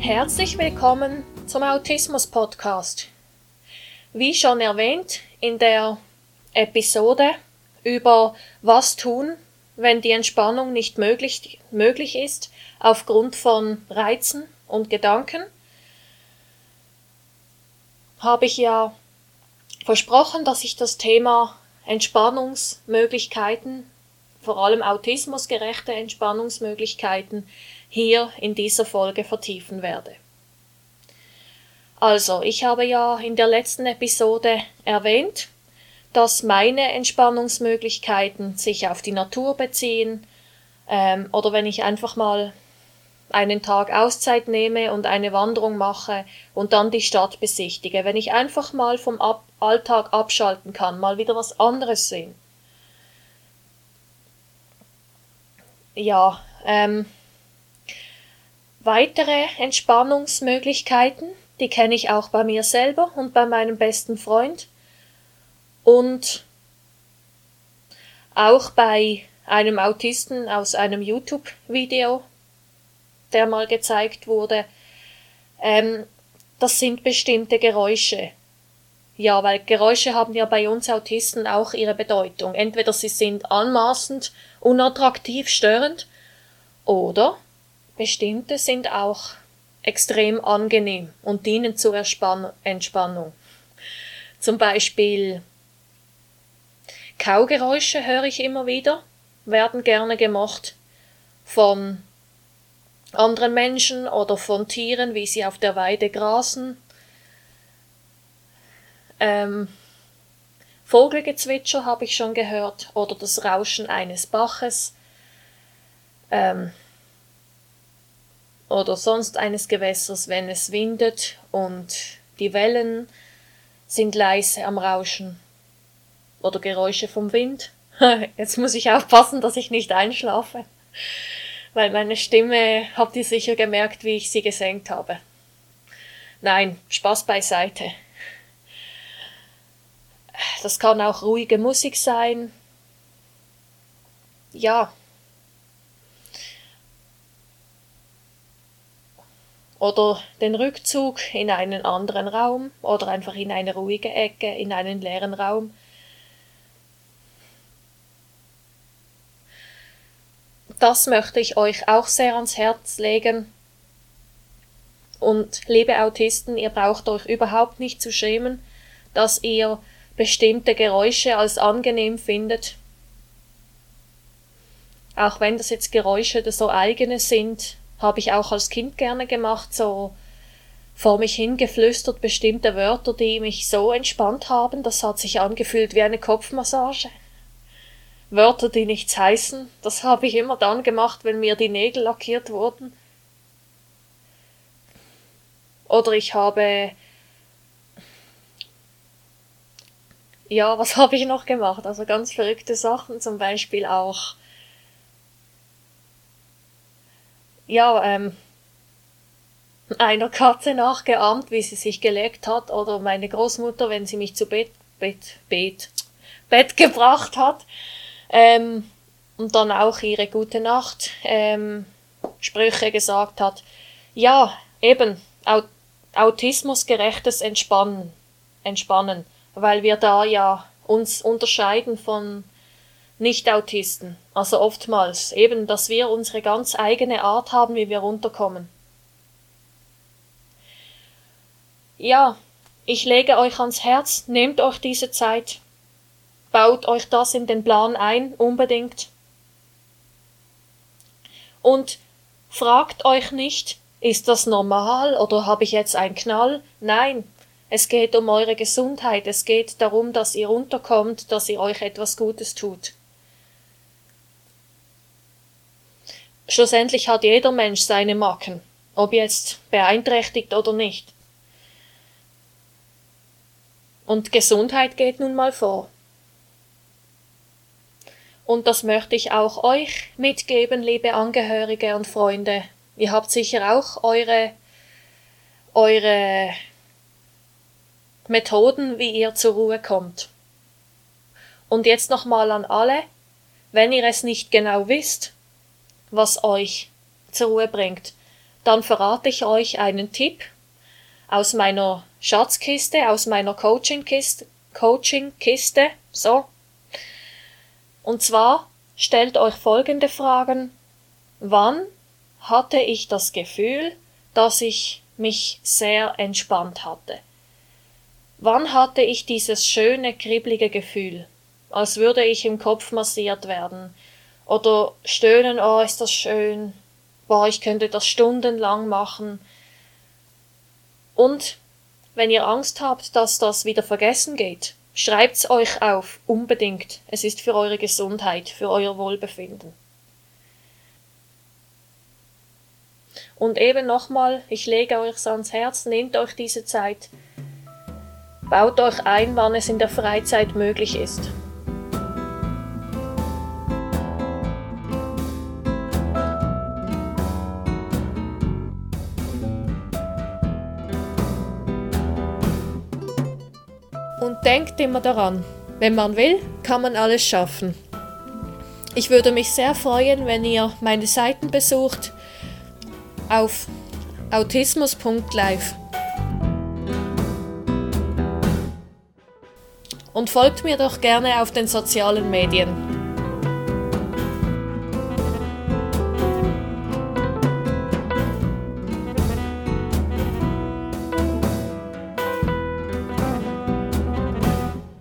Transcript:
Herzlich willkommen zum Autismus Podcast. Wie schon erwähnt in der Episode über was tun, wenn die Entspannung nicht möglich, möglich ist aufgrund von Reizen und Gedanken, habe ich ja versprochen, dass ich das Thema Entspannungsmöglichkeiten, vor allem autismusgerechte Entspannungsmöglichkeiten, hier in dieser Folge vertiefen werde. Also, ich habe ja in der letzten Episode erwähnt, dass meine Entspannungsmöglichkeiten sich auf die Natur beziehen ähm, oder wenn ich einfach mal einen Tag Auszeit nehme und eine Wanderung mache und dann die Stadt besichtige, wenn ich einfach mal vom Ab Alltag abschalten kann, mal wieder was anderes sehen. Ja, ähm, weitere Entspannungsmöglichkeiten, die kenne ich auch bei mir selber und bei meinem besten Freund und auch bei einem Autisten aus einem YouTube-Video, der mal gezeigt wurde, ähm, das sind bestimmte Geräusche. Ja, weil Geräusche haben ja bei uns Autisten auch ihre Bedeutung. Entweder sie sind anmaßend, unattraktiv, störend, oder bestimmte sind auch extrem angenehm und dienen zur Erspann Entspannung. Zum Beispiel Kaugeräusche höre ich immer wieder, werden gerne gemacht von anderen Menschen oder von Tieren, wie sie auf der Weide grasen. Ähm, Vogelgezwitscher habe ich schon gehört oder das Rauschen eines Baches ähm, oder sonst eines Gewässers, wenn es windet und die Wellen sind leise am Rauschen oder Geräusche vom Wind. Jetzt muss ich aufpassen, dass ich nicht einschlafe, weil meine Stimme habt ihr sicher gemerkt, wie ich sie gesenkt habe. Nein, Spaß beiseite. Das kann auch ruhige Musik sein. Ja. Oder den Rückzug in einen anderen Raum oder einfach in eine ruhige Ecke, in einen leeren Raum das möchte ich euch auch sehr ans Herz legen. Und liebe Autisten, ihr braucht euch überhaupt nicht zu schämen, dass ihr bestimmte Geräusche als angenehm findet. Auch wenn das jetzt Geräusche so eigene sind, habe ich auch als Kind gerne gemacht, so vor mich hingeflüstert bestimmte Wörter, die mich so entspannt haben, das hat sich angefühlt wie eine Kopfmassage. Wörter, die nichts heißen. Das habe ich immer dann gemacht, wenn mir die Nägel lackiert wurden. Oder ich habe. Ja, was habe ich noch gemacht? Also ganz verrückte Sachen, zum Beispiel auch. Ja, ähm, einer Katze nachgeahmt, wie sie sich gelegt hat, oder meine Großmutter, wenn sie mich zu Bett, Bett, Bett, Bett gebracht hat. Ähm, und dann auch ihre gute Nacht ähm, Sprüche gesagt hat. Ja, eben, Aut autismusgerechtes Entspannen, Entspannen, weil wir da ja uns unterscheiden von Nicht-Autisten. Also oftmals eben, dass wir unsere ganz eigene Art haben, wie wir runterkommen. Ja, ich lege euch ans Herz, nehmt euch diese Zeit, Baut euch das in den Plan ein, unbedingt. Und fragt euch nicht, ist das normal oder habe ich jetzt einen Knall? Nein, es geht um eure Gesundheit, es geht darum, dass ihr runterkommt, dass ihr euch etwas Gutes tut. Schlussendlich hat jeder Mensch seine Macken, ob jetzt beeinträchtigt oder nicht. Und Gesundheit geht nun mal vor. Und das möchte ich auch euch mitgeben, liebe Angehörige und Freunde. Ihr habt sicher auch eure, eure Methoden, wie ihr zur Ruhe kommt. Und jetzt nochmal an alle, wenn ihr es nicht genau wisst, was euch zur Ruhe bringt, dann verrate ich euch einen Tipp aus meiner Schatzkiste, aus meiner Coachingkiste, Coachingkiste, so. Und zwar stellt euch folgende Fragen. Wann hatte ich das Gefühl, dass ich mich sehr entspannt hatte? Wann hatte ich dieses schöne, kribbelige Gefühl, als würde ich im Kopf massiert werden? Oder stöhnen, oh, ist das schön, boah, ich könnte das stundenlang machen. Und wenn ihr Angst habt, dass das wieder vergessen geht, schreibt's euch auf, unbedingt. Es ist für eure Gesundheit, für euer Wohlbefinden. Und eben nochmal, ich lege euch ans Herz, nehmt euch diese Zeit, Baut euch ein, wann es in der Freizeit möglich ist. Und denkt immer daran, wenn man will, kann man alles schaffen. Ich würde mich sehr freuen, wenn ihr meine Seiten besucht auf autismus.live. und folgt mir doch gerne auf den sozialen Medien.